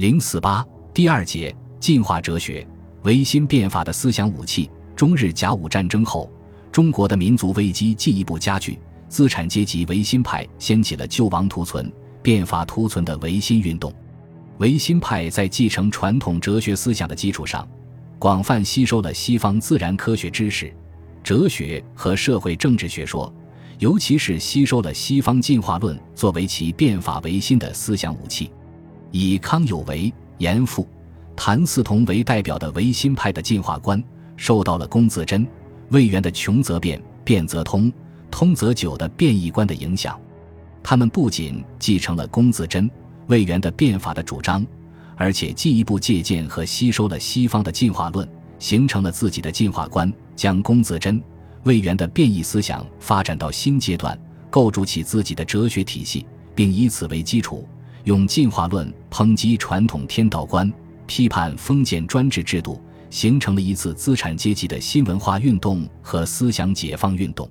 零四八第二节进化哲学，维新变法的思想武器。中日甲午战争后，中国的民族危机进一步加剧，资产阶级维新派掀起了救亡图存、变法图存的维新运动。维新派在继承传统哲学思想的基础上，广泛吸收了西方自然科学知识、哲学和社会政治学说，尤其是吸收了西方进化论作为其变法维新的思想武器。以康有为、严复、谭嗣同为代表的维新派的进化观，受到了龚自珍、魏源的“穷则变，变则通，通则久”的变异观的影响。他们不仅继承了龚自珍、魏源的变法的主张，而且进一步借鉴和吸收了西方的进化论，形成了自己的进化观，将龚自珍、魏源的变异思想发展到新阶段，构筑起自己的哲学体系，并以此为基础。用进化论抨击传统天道观，批判封建专制制度，形成了一次资产阶级的新文化运动和思想解放运动。